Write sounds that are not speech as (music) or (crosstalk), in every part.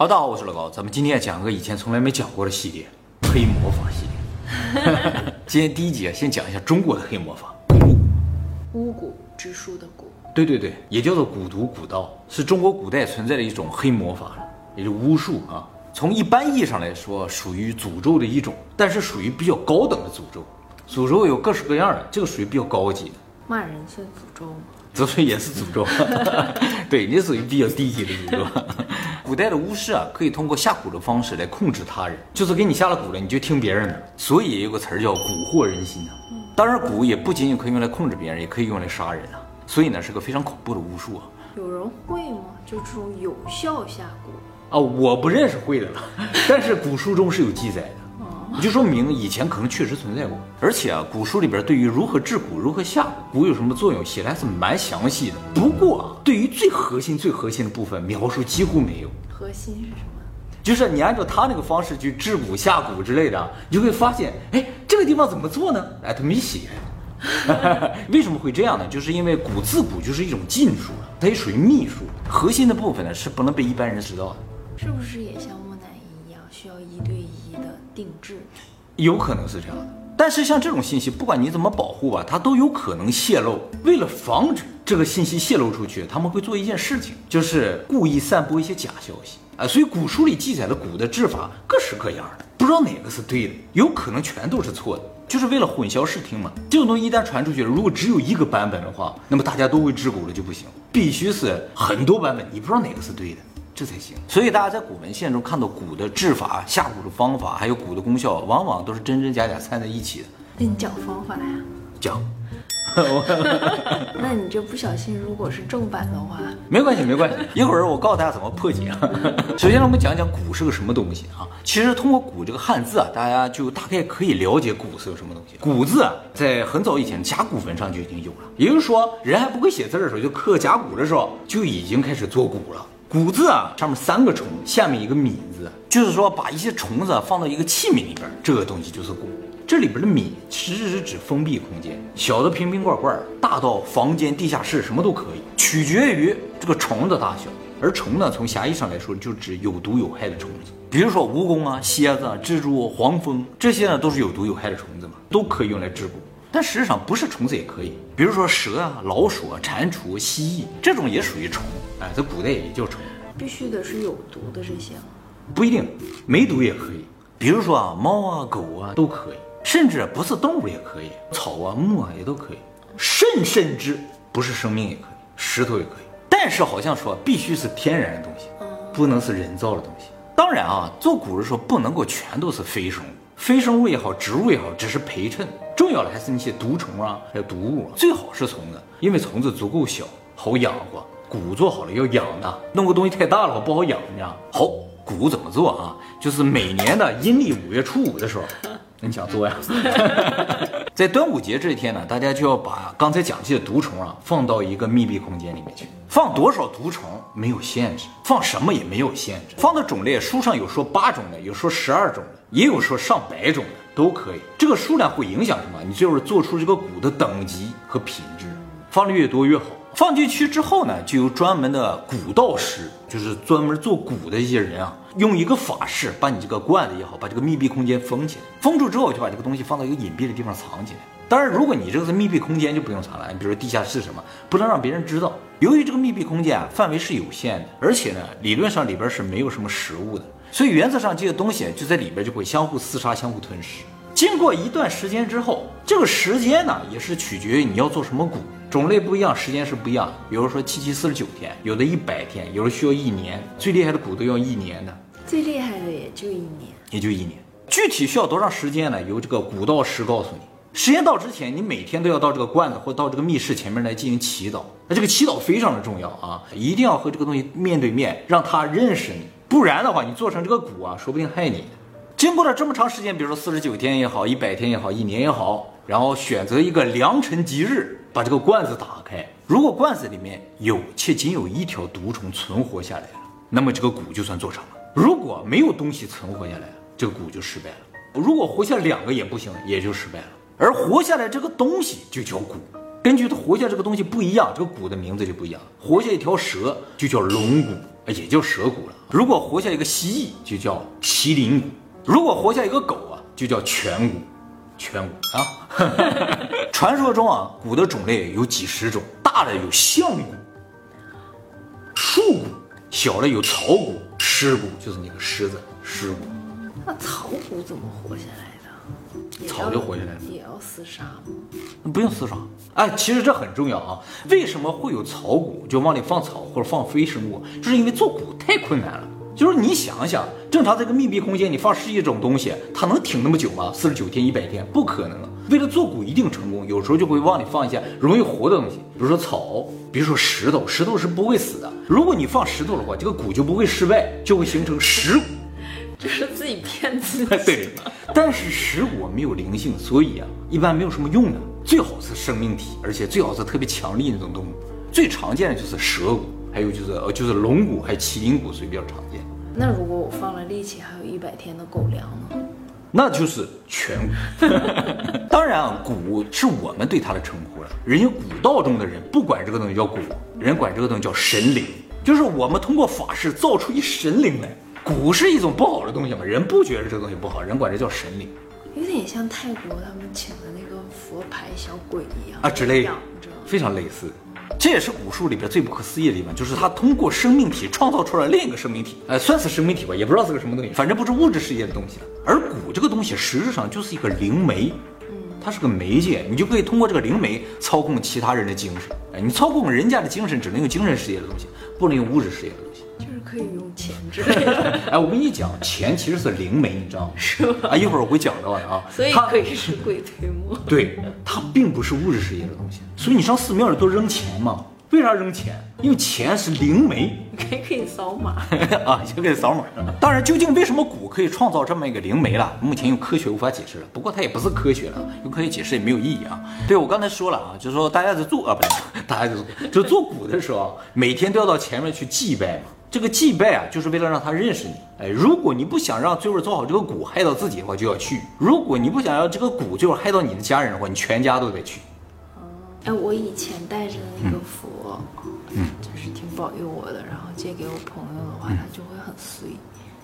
好，大家好，我是老高，咱们今天讲个以前从来没讲过的系列——黑魔法系列。(laughs) 今天第一集先讲一下中国的黑魔法——巫巫蛊之书的蛊。对对对，也叫做蛊毒蛊道，是中国古代存在的一种黑魔法，也就巫术啊。从一般意义上来说，属于诅咒的一种，但是属于比较高等的诅咒。诅咒有各式各样的，这个属于比较高级的。骂人算诅咒吗？(laughs) 这属于也是诅咒，(laughs) 对，你属于比较低级的诅咒。古代的巫师啊，可以通过下蛊的方式来控制他人，就是给你下了蛊了，你就听别人的。所以也有个词儿叫蛊惑人心啊。当然，蛊也不仅仅可以用来控制别人，也可以用来杀人啊。所以呢，是个非常恐怖的巫术啊。有人会吗？就这种有效下蛊啊？我不认识会的了，(laughs) 但是古书中是有记载的。就说明以前可能确实存在过，而且啊，古书里边对于如何治蛊、如何下蛊有什么作用，写的还是蛮详细的。不过啊，对于最核心、最核心的部分描述几乎没有。核心是什么？就是你按照他那个方式去治蛊、下蛊之类的，你就会发现，哎，这个地方怎么做呢？哎，他没写。(laughs) 为什么会这样呢？就是因为蛊自蛊就是一种禁术了，它也属于秘术，核心的部分呢是不能被一般人知道的。是不是也像定制？有可能是这样的。但是像这种信息，不管你怎么保护吧，它都有可能泄露。为了防止这个信息泄露出去，他们会做一件事情，就是故意散播一些假消息啊。所以古书里记载的蛊的治法各式各样的，不知道哪个是对的，有可能全都是错的，就是为了混淆视听嘛。这种东西一旦传出去了，如果只有一个版本的话，那么大家都会治蛊了就不行，必须是很多版本，你不知道哪个是对的。这才行，所以大家在古文献中看到蛊的治法、下蛊的方法，还有蛊的功效，往往都是真真假假掺在一起的。那你讲方法呀？讲。(laughs) 那你这不小心，如果是正版的话，没关系，没关系。一会儿我告诉大家怎么破解啊。(laughs) 首先，我们讲讲蛊是个什么东西啊？其实通过蛊这个汉字啊，大家就大概可以了解蛊是个什么东西。蛊字啊，在很早以前甲骨文上就已经有了，也就是说，人还不会写字的时候，就刻甲骨的时候就已经开始做蛊了。蛊字啊，上面三个虫，下面一个米字，就是说把一些虫子放到一个器皿里边，这个东西就是蛊。这里边的米其实是指封闭空间，小的瓶瓶罐罐，大到房间、地下室，什么都可以，取决于这个虫的大小。而虫呢，从狭义上来说，就指有毒有害的虫子，比如说蜈蚣啊、蝎子、啊蜘蛛、黄蜂，这些呢都是有毒有害的虫子嘛，都可以用来治蛊。但实际上不是虫子也可以，比如说蛇啊、老鼠啊、蟾蜍、蜥蜴这种也属于虫，哎，在古代也叫虫。必须得是有毒的这些吗？不一定，没毒也可以。比如说啊，猫啊、狗啊都可以，甚至不是动物也可以，草啊、木啊也都可以，甚甚至不是生命也可以，石头也可以。但是好像说必须是天然的东西，不能是人造的东西。当然啊，做蛊的时候不能够全都是非生物，非生物也好，植物也好，只是陪衬。重要的还是那些毒虫啊，还有毒物，最好是虫子，因为虫子足够小，好养活。蛊做好了要养的，弄个东西太大了不好养，你知道好，蛊怎么做啊？就是每年的阴历五月初五的时候，你想做呀？(laughs) 在端午节这一天呢，大家就要把刚才讲这些毒虫啊放到一个密闭空间里面去。放多少毒虫没有限制，放什么也没有限制。放的种类，书上有说八种的，有说十二种的，也有说上百种的，都可以。这个数量会影响什么？你就是做出这个蛊的等级和品质，放的越多越好。放进去之后呢，就有专门的蛊道师，就是专门做蛊的一些人啊，用一个法式把你这个罐子也好，把这个密闭空间封起来。封住之后，就把这个东西放到一个隐蔽的地方藏起来。当然，如果你这个是密闭空间，就不用藏了。你比如说地下室什么，不能让别人知道。由于这个密闭空间啊，范围是有限的，而且呢，理论上里边是没有什么食物的，所以原则上这些东西就在里边就会相互厮杀、相互吞噬。经过一段时间之后，这个时间呢，也是取决于你要做什么蛊。种类不一样，时间是不一样。比如说七七四十九天，有的一百天，有的需要一年。最厉害的蛊都要一年的，最厉害的也就一年，也就一年。具体需要多长时间呢？由这个蛊道师告诉你。时间到之前，你每天都要到这个罐子或到这个密室前面来进行祈祷。那这个祈祷非常的重要啊，一定要和这个东西面对面，让他认识你。不然的话，你做成这个蛊啊，说不定害你。经过了这么长时间，比如说四十九天也好，一百天也好，一年也好，然后选择一个良辰吉日。把这个罐子打开，如果罐子里面有且仅有一条毒虫存活下来了，那么这个蛊就算做成了；如果没有东西存活下来，这个蛊就失败了。如果活下两个也不行，也就失败了。而活下来这个东西就叫蛊，根据它活下这个东西不一样，这个蛊的名字就不一样。活下一条蛇就叫龙蛊，也叫蛇蛊了。如果活下一个蜥蜴，就叫麒麟蛊；如果活下一个狗啊，就叫颧骨。颧骨啊，(laughs) 传说中啊，骨的种类有几十种，大的有象骨、树骨，小的有草骨、狮骨，就是那个狮子狮骨。那草骨怎么活下来的？草就活下来了也要厮杀吗？不用厮杀，哎，其实这很重要啊。为什么会有草骨，就往里放草或者放非生物？就是因为做骨太困难了。就是你想想，正常在一个密闭空间，你放十几种东西，它能挺那么久吗？四十九天、一百天，不可能。为了做骨一定成功，有时候就会往里放一些容易活的东西，比如说草，比如说石头，石头是不会死的。如果你放石头的话，这个骨就不会失败，就会形成石骨。(laughs) 就是自己骗自己。(laughs) 对，但是石骨没有灵性，所以啊，一般没有什么用的。最好是生命体，而且最好是特别强力那种动物。最常见的就是蛇骨，还有就是呃就是龙骨，还有麒麟骨，所以比较常见。那如果我放了力气，还有一百天的狗粮呢？那就是颧骨。(laughs) 当然啊，骨是我们对它的称呼了。人家古道中的人不管这个东西叫骨，人管这个东西叫神灵，就是我们通过法事造出一神灵来。骨是一种不好的东西嘛，人不觉得这个东西不好，人管这叫神灵有点像泰国他们请的那个佛牌小鬼一样啊之类的。，非常类似。这也是古术里边最不可思议的地方，就是它通过生命体创造出了另一个生命体，呃，算是生命体吧，也不知道是个什么东西，反正不是物质世界的东西了。而蛊这个东西实质上就是一个灵媒，它是个媒介，你就可以通过这个灵媒操控其他人的精神。哎，你操控人家的精神，只能用精神世界的东西，不能用物质世界的东西。就是可以用钱之类的，(laughs) 哎，我跟你讲，钱其实是灵媒，你知道吗？是吗？啊，一会儿我会讲到的啊。所以它可以是鬼推磨。(laughs) 对，它并不是物质世界的东西，所以你上寺庙里都扔钱嘛？为啥扔钱？因为钱是灵媒可以可以扫码，(laughs) 啊，也可以扫码。当然，究竟为什么蛊可以创造这么一个灵媒了？目前用科学无法解释了。不过它也不是科学了，用科学解释也没有意义啊。对我刚才说了啊，就是说大家在做啊，不是，大家在做，就做蛊的时候啊，每天都要到前面去祭拜嘛。这个祭拜啊，就是为了让他认识你。哎，如果你不想让最后做好这个蛊害到自己的话，就要去；如果你不想要这个蛊最后害到你的家人的话，你全家都得去。哎，我以前带着的那个佛，嗯，就是挺保佑我的，然后借给我朋友的话，他就会很随，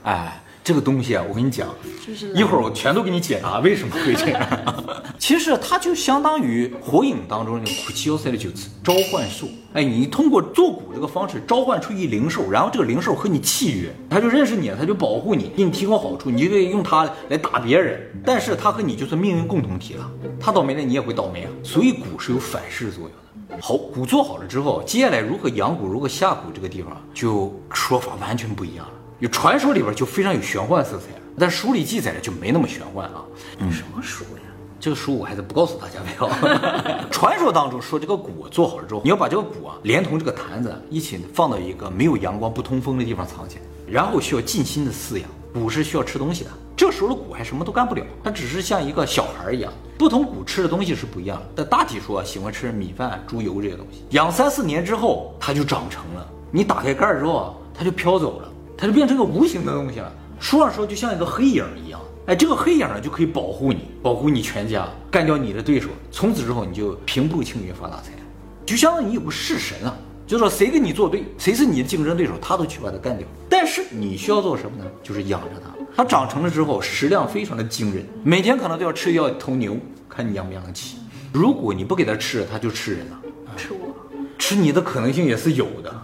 哎，这个东西啊，我跟你讲，就是一会儿我全都给你解答为什么会这样。(laughs) 其实它就相当于火影当中那个苦七要塞的九次召唤兽。哎，你通过做蛊这个方式召唤出一灵兽，然后这个灵兽和你契约，它就认识你了，它就保护你，给你提供好处，你就可以用它来打别人。但是它和你就是命运共同体了，它倒霉了，你也会倒霉啊。所以蛊是有反噬作用的。好，蛊做好了之后，接下来如何养蛊，如何下蛊，这个地方就说法完全不一样了。有传说里边就非常有玄幻色彩，但书里记载的就没那么玄幻啊。什么书呀？这个书我还是不告诉大家不要。(laughs) 传说当中说，这个蛊做好了之后，你要把这个蛊啊，连同这个坛子一起放到一个没有阳光、不通风的地方藏起来，然后需要尽心的饲养。蛊是需要吃东西的，这时候的蛊还什么都干不了，它只是像一个小孩一样。不同蛊吃的东西是不一样的，但大体说喜欢吃米饭、猪油这些东西。养三四年之后，它就长成了。你打开盖儿之后啊，它就飘走了，它就变成个无形的东西了。说着说就像一个黑影一样。哎，这个黑影呢就可以保护你，保护你全家，干掉你的对手。从此之后，你就平步青云，发大财，就相当于你有个式神啊，就说谁跟你作对，谁是你的竞争对手，他都去把他干掉。但是你需要做什么呢？就是养着它。它长成了之后，食量非常的惊人，每天可能都要吃掉一头牛，看你养不养得起。如果你不给它吃，它就吃人了，吃我？吃你的可能性也是有的。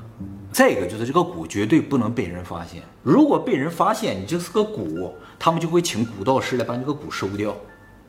再一个就是这个蛊绝对不能被人发现，如果被人发现你这是个蛊，他们就会请蛊道师来把你这个蛊收掉。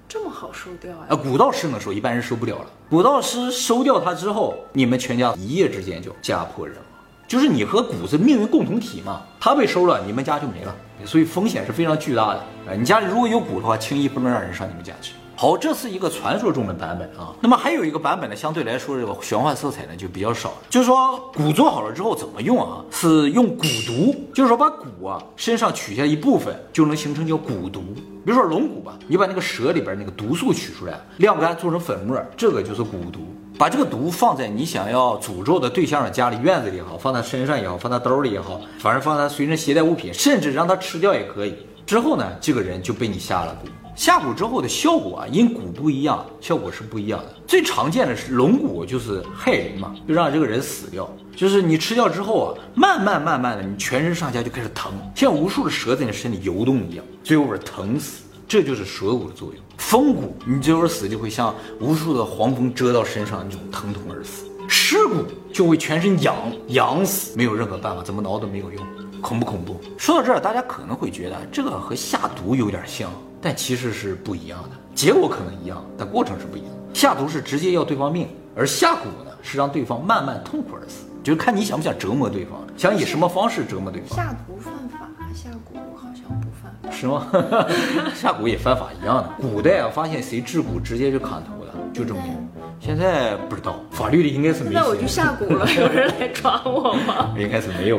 这么好收掉呀？啊，蛊道师能收，一般人收不了了。蛊道师收掉它之后，你们全家一夜之间就家破人亡。就是你和蛊是命运共同体嘛，他被收了，你们家就没了，所以风险是非常巨大的。啊，你家里如果有蛊的话，轻易不能让人上你们家去。好，这是一个传说中的版本啊。那么还有一个版本呢，相对来说这个玄幻色彩呢就比较少。就是说蛊做好了之后怎么用啊？是用蛊毒，就是说把蛊啊身上取下一部分，就能形成叫蛊毒。比如说龙骨吧，你把那个蛇里边那个毒素取出来，晾干做成粉末，这个就是蛊毒。把这个毒放在你想要诅咒的对象的家里院子里也好，放在身上也好，放在兜里也好，反正放在随身携带物品，甚至让他吃掉也可以。之后呢，这个人就被你下了蛊。下蛊之后的效果啊，因蛊不一样，效果是不一样的。最常见的是龙蛊，就是害人嘛，就让这个人死掉。就是你吃掉之后啊，慢慢慢慢的，你全身上下就开始疼，像无数的蛇在你身体游动一样，最后边疼死。这就是蛇蛊的作用。风蛊，你最后死就会像无数的黄蜂蛰到身上那种疼痛而死。尸蛊就会全身痒痒死，没有任何办法，怎么挠都没有用，恐不恐怖？说到这儿，大家可能会觉得这个和下毒有点像。但其实是不一样的，结果可能一样，但过程是不一样。下毒是直接要对方命，而下蛊呢是让对方慢慢痛苦而死，就是看你想不想折磨对方，想以什么方式折磨对方。下毒犯法，下蛊好像不犯法，是吗？(laughs) 下蛊也犯法一样的。古代啊，发现谁治蛊直接就砍头了，就这么严。现在不知道，法律里应该是没。那我就下蛊了，有人来抓我吗？(laughs) 应该是没有。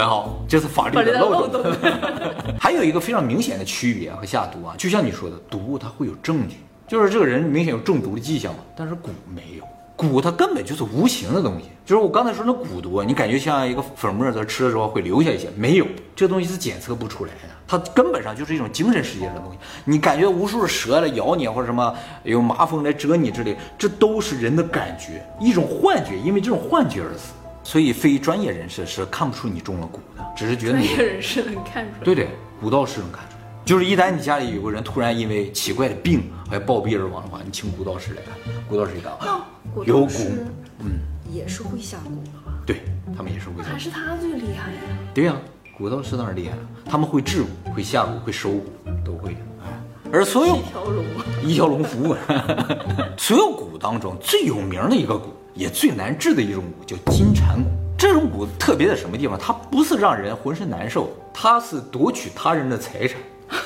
很好，这是法律的漏洞。(laughs) 还有一个非常明显的区别和下毒啊，就像你说的，毒它会有证据，就是这个人明显有中毒的迹象嘛，但是蛊没有，蛊它根本就是无形的东西，就是我刚才说那蛊毒，你感觉像一个粉末在吃的时候会留下一些，没有，这东西是检测不出来的，它根本上就是一种精神世界的东西，你感觉无数的蛇来咬你或者什么有麻风来蛰你之类，这都是人的感觉，一种幻觉，因为这种幻觉而死。所以，非专业人士是看不出你中了蛊的，只是觉得。专业人士能看出来。对对，蛊道士能看出来。就是一旦你家里有个人突然因为奇怪的病还暴毙而亡的话，你请蛊道士来看。蛊道士一看，有蛊，嗯，也是会下蛊的吧？对他们也是会下。还是他最厉害呀？对呀，蛊道士当然厉害了，他们会治蛊，会下蛊，会收蛊，都会。哎，而所有一条龙，一条龙服务。(laughs) 所有蛊当中最有名的一个蛊。也最难治的一种蛊叫金蝉蛊。这种蛊特别在什么地方？它不是让人浑身难受，它是夺取他人的财产，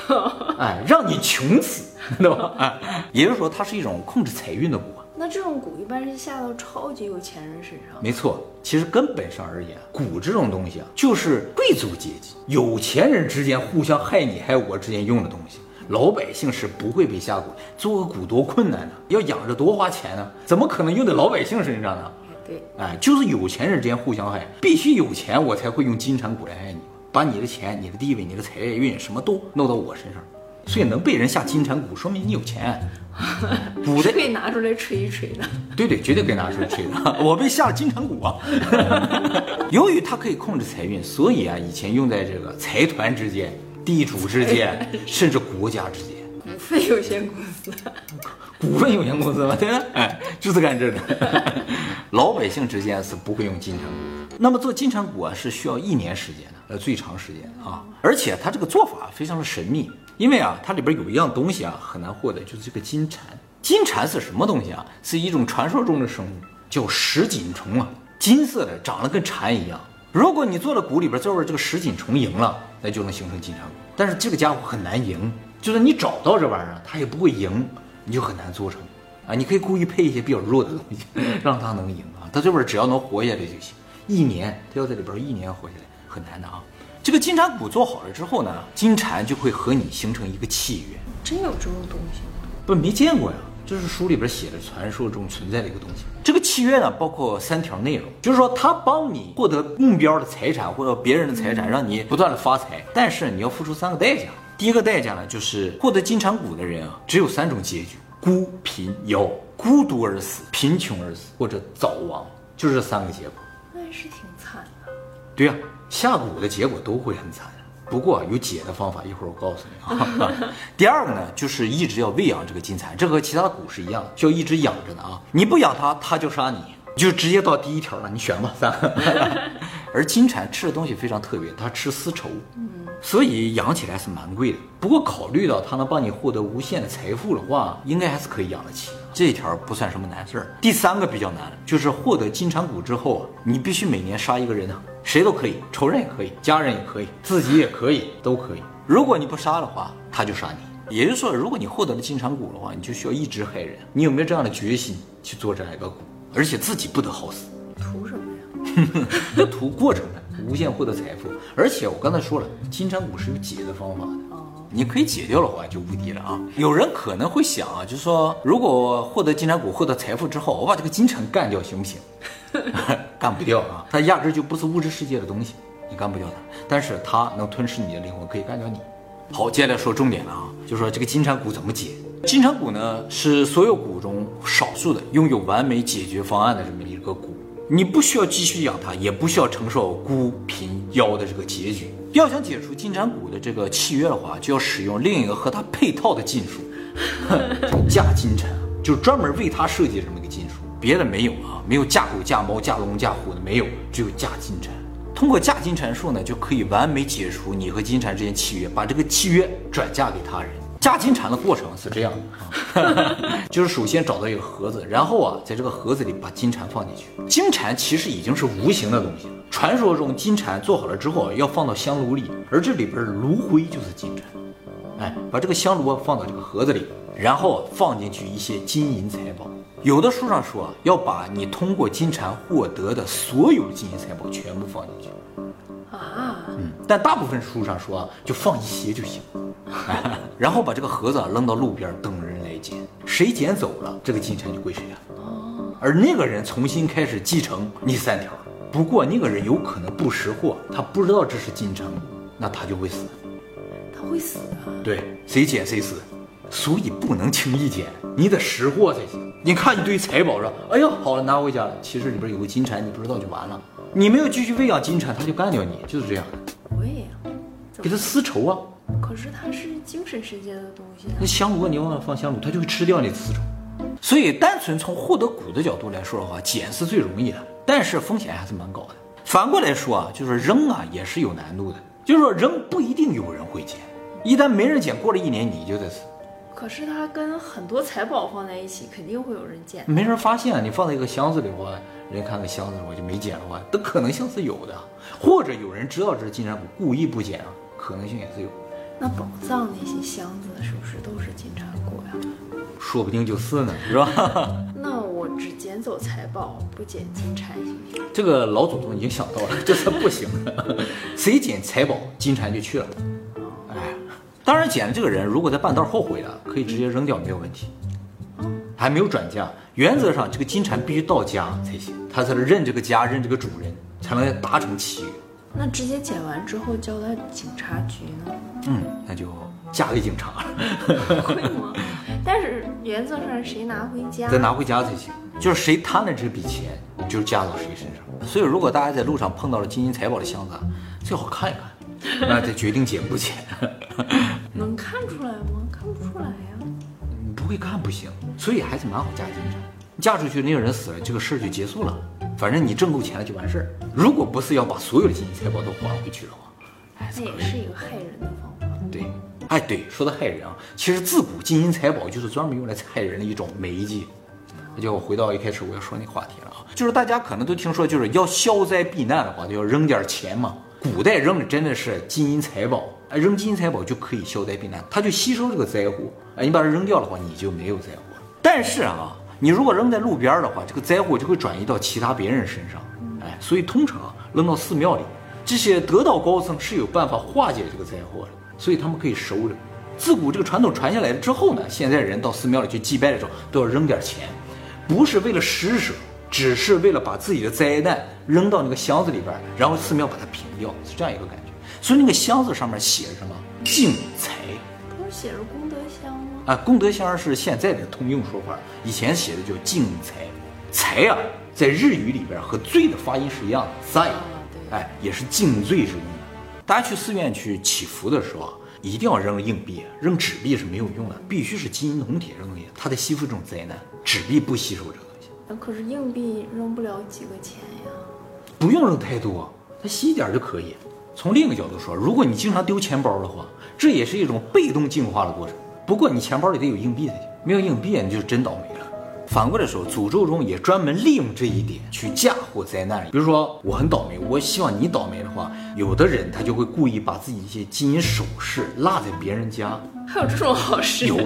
(laughs) 哎，让你穷死，对吧？哎，也就是说，它是一种控制财运的蛊。那这种蛊一般是下到超级有钱人身上？没错，其实根本上而言，蛊这种东西啊，就是贵族阶级、有钱人之间互相害你害我之间用的东西。老百姓是不会被下蛊，做个蛊多困难呢？要养着多花钱呢？怎么可能用在老百姓身上呢？对，哎，就是有钱人之间互相害，必须有钱我才会用金蝉蛊来害你，把你的钱、你的地位、你的财运什么都弄到我身上，所以能被人下金蝉蛊，说明你有钱。(laughs) 蛊的可以拿出来吹一吹的。对对，绝对可以拿出来吹的。我被下了金蝉蛊啊！(laughs) 由于它可以控制财运，所以啊，以前用在这个财团之间。地主之间，甚至国家之间，股份有限公司，股份有限公司嘛？对吧，哎，就是干这的。(laughs) 老百姓之间是不会用金蝉股，那么做金蝉股啊，是需要一年时间的，呃，最长时间啊。而且它这个做法非常的神秘，因为啊，它里边有一样东西啊，很难获得，就是这个金蝉。金蝉是什么东西啊？是一种传说中的生物，叫石锦虫啊，金色的，长得跟蝉一样。如果你做了股里边最后这个石锦虫赢了。那就能形成金蝉蛊，但是这个家伙很难赢，就算你找到这玩意儿，他也不会赢，你就很难做成啊。你可以故意配一些比较弱的东西，让他能赢啊。他这边只要能活下来就行，一年他要在里边一年活下来很难的啊。这个金蝉蛊做好了之后呢，金蝉就会和你形成一个契约。真有这种东西吗？不，没见过呀。这是书里边写的传说中存在的一个东西。这个契约呢，包括三条内容，就是说他帮你获得目标的财产或者别人的财产，让你不断的发财，但是你要付出三个代价。第一个代价呢，就是获得金蝉蛊的人啊，只有三种结局：孤、贫、夭。孤独而死，贫穷而死，或者早亡，就是这三个结果。那也是挺惨的。对呀，下蛊的结果都会很惨。不过有解的方法，一会儿我告诉你啊。(laughs) 第二个呢，就是一直要喂养这个金蝉，这和其他的蛊是一样，需要一直养着的啊。你不养它，它就杀你，就直接到第一条了。你选吧，(laughs) 三。而金蝉吃的东西非常特别，它吃丝绸，所以养起来是蛮贵的。不过考虑到它能帮你获得无限的财富的话，应该还是可以养得起。这一条不算什么难事儿。第三个比较难，就是获得金蝉蛊之后，你必须每年杀一个人呢。谁都可以，仇人也可以，家人也可以，自己也可以，都可以。如果你不杀的话，他就杀你。也就是说，如果你获得了金蝉蛊的话，你就需要一直害人。你有没有这样的决心去做这样一个蛊？而且自己不得好死。图什么呀？要 (laughs) 图过程的，无限获得财富。而且我刚才说了，金蝉蛊是有解的方法的。你可以解掉的话就无敌了啊！有人可能会想啊，就是说，如果获得金蝉蛊、获得财富之后，我把这个金蝉干掉行不行？(laughs) 干不掉啊，它压根就不是物质世界的东西，你干不掉它。但是它能吞噬你的灵魂，可以干掉你。好，接下来说重点了啊，就说这个金蝉蛊怎么解。金蝉蛊呢，是所有蛊中少数的拥有完美解决方案的这么一个蛊。你不需要继续养它，也不需要承受孤贫夭的这个结局。要想解除金蝉蛊的这个契约的话，就要使用另一个和它配套的禁术，(laughs) 叫嫁金蝉，就是专门为它设计这么一个禁术，别的没有啊，没有嫁狗、嫁猫、嫁龙、嫁虎的没有，只有嫁金蝉。通过嫁金蝉术呢，就可以完美解除你和金蝉之间契约，把这个契约转嫁给他人。架金蝉的过程是这样的啊，(laughs) 就是首先找到一个盒子，然后啊，在这个盒子里把金蝉放进去。金蝉其实已经是无形的东西了。传说中金蝉做好了之后要放到香炉里，而这里边炉灰就是金蝉。哎，把这个香炉放到这个盒子里，然后放进去一些金银财宝。有的书上说要把你通过金蝉获得的所有金银财宝全部放进去。啊，嗯，但大部分书上说就放一些就行。(laughs) 然后把这个盒子扔到路边等人来捡，谁捡走了，这个金蝉就归谁啊。哦，而那个人重新开始继承你三条。不过那个人有可能不识货，他不知道这是金蝉那他就会死。他会死啊？对，谁捡谁死。所以不能轻易捡，你得识货才行。你看一堆财宝说，哎呦，好了，拿回家了。其实里边有个金蝉，你不知道就完了。你没有继续喂养金蝉，它就干掉你，就是这样的。喂养？给它丝绸啊。可是它是精神世界的东西。那香炉你往那放香炉，它就会吃掉那丝绸。所以单纯从获得谷的角度来说的话，捡是最容易的，但是风险还是蛮高的。反过来说啊，就是扔啊也是有难度的，就是说扔不一定有人会捡，一旦没人捡，过了一年你就得死。可是它跟很多财宝放在一起，肯定会有人捡。没人发现，你放在一个箱子里的话，人看个箱子的话就没捡的话，的可能性是有的。或者有人知道这是金山谷，故意不捡啊，可能性也是有。那宝藏那些箱子是不是都是金蝉果呀？说不定就是呢，是吧？(laughs) 那我只捡走财宝，不捡金蝉行不行？这个老祖宗已经想到了，这是不行的。谁捡财宝，金蝉就去了。哎，当然捡的这个人如果在半道后悔了，可以直接扔掉，没有问题。还没有转嫁，原则上这个金蝉必须到家才行，他才能认这个家，认这个主人，才能达成契约。那直接捡完之后交到警察局呢？嗯，那就嫁给警察了。(laughs) (laughs) 会吗？但是原则上谁拿回家？再拿回家才行。就是谁贪了这笔钱，就是嫁到谁身上。所以如果大家在路上碰到了金银财宝的箱子，最好看一看，那再决定捡不捡。(laughs) 能看出来吗？看不出来呀。你不会看不行。所以还是蛮好嫁进去。嫁出去那个人死了，这个事儿就结束了。反正你挣够钱了就完事儿。如果不是要把所有的金银财宝都还回去的话，那也是一个害人的方法。对，哎对，说到害人啊，其实自古金银财宝就是专门用来害人的一种媒介。那就回到一开始我要说那话题了啊，就是大家可能都听说，就是要消灾避难的话，就要扔点钱嘛。古代扔的真的是金银财宝，哎，扔金银财宝就可以消灾避难，它就吸收这个灾祸。哎，你把它扔掉的话，你就没有灾祸。但是啊。你如果扔在路边的话，这个灾祸就会转移到其他别人身上，哎，所以通常扔到寺庙里，这些得道高僧是有办法化解这个灾祸的，所以他们可以收着。自古这个传统传下来了之后呢，现在人到寺庙里去祭拜的时候都要扔点钱，不是为了施舍，只是为了把自己的灾难扔到那个箱子里边，然后寺庙把它平掉，是这样一个感觉。所以那个箱子上面写着什么？净财，写着功德箱吗？啊，功德箱是现在的通用说法，以前写的叫净财，财啊，在日语里边和罪的发音是一样的，在，哎，也是净罪之用的。大家去寺院去祈福的时候啊，一定要扔硬币，扔纸币是没有用的，必须是金银铜铁扔东西，它在吸附这种灾难，纸币不吸收这个东西。那可是硬币扔不了几个钱呀，不用扔太多，它吸一点就可以。从另一个角度说，如果你经常丢钱包的话，这也是一种被动进化的过程。不过你钱包里得有硬币才行，没有硬币你就真倒霉了。反过来说，诅咒中也专门利用这一点去嫁祸灾难。比如说我很倒霉，我希望你倒霉的话，有的人他就会故意把自己一些金银首饰落在别人家。还有这种好事？有，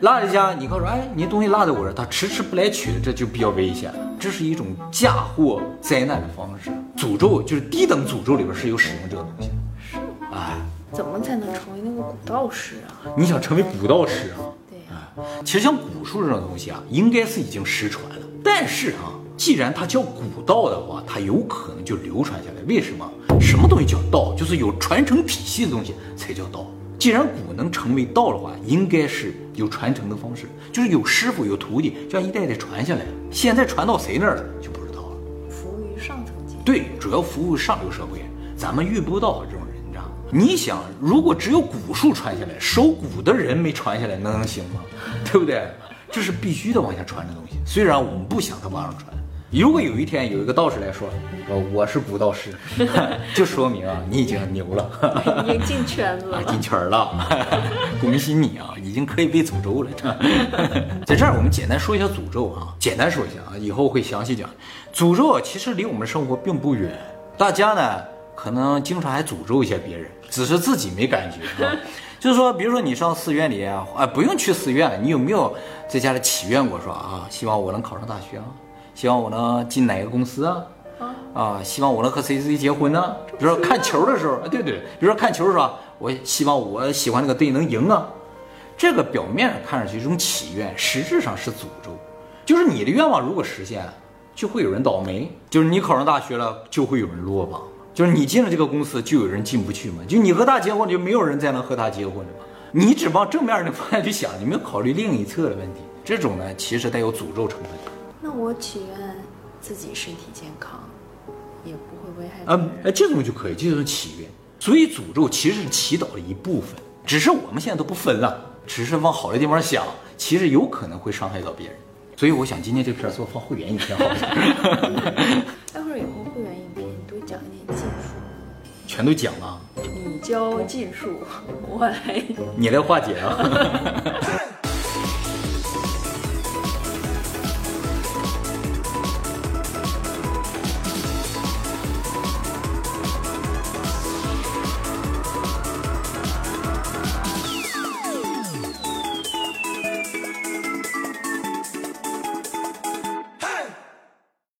落在家，你告诉哎，你东西落在我这，他迟迟不来取，这就比较危险了。这是一种嫁祸灾难的方式。诅咒就是低等诅咒里边是有使用这个东西的。是哎。怎么才能成为那个古道士啊？你想成为古道士啊？对呀。其实像古术这种东西啊，应该是已经失传了。但是啊，既然它叫古道的话，它有可能就流传下来。为什么？什么东西叫道？就是有传承体系的东西才叫道。既然古能成为道的话，应该是有传承的方式，就是有师傅有徒弟，这样一代代传下来了。现在传到谁那儿了就不知道了。服务于上层阶级。对，主要服务上流社会，咱们遇不到这种人，你想，如果只有古术传下来，守古的人没传下来，那能行吗？(laughs) 对不对？这是必须得往下传的东西。虽然我们不想它往上传，如果有一天有一个道士来说，呃，我是古道士，(laughs) 就说明啊，你已经牛了。(laughs) 已经进圈子了。进圈儿了，恭喜你啊，已经可以被诅咒了。在这儿，我们简单说一下诅咒啊，简单说一下啊，以后会详细讲。诅咒其实离我们生活并不远，大家呢可能经常还诅咒一下别人，只是自己没感觉啊。(laughs) 就是说，比如说你上寺院里啊，啊不用去寺院了，你有没有在家里祈愿过说啊，希望我能考上大学啊，希望我能进哪个公司啊？啊，希望我能和谁谁结婚呢？比如说看球的时候，(laughs) 啊，对对，比如说看球的时候，我希望我喜欢那个队能赢啊。这个表面上看上去一种祈愿，实质上是诅咒。就是你的愿望如果实现，就会有人倒霉。就是你考上大学了，就会有人落榜。就是你进了这个公司，就有人进不去嘛。就你和他结婚，就没有人再能和他结婚了嘛。你只往正面的方向去想，你没有考虑另一侧的问题。这种呢，其实带有诅咒成分。那我祈愿自己身体健康，也不会危害别啊人。，哎，这种就可以，这种祈愿。所以诅咒其实是祈祷的一部分，只是我们现在都不分了，只是往好的地方想，其实有可能会伤害到别人。所以我想今天这片儿做放会员也挺好 (laughs) 全都讲了，你教技术，我来你来化解啊。(laughs)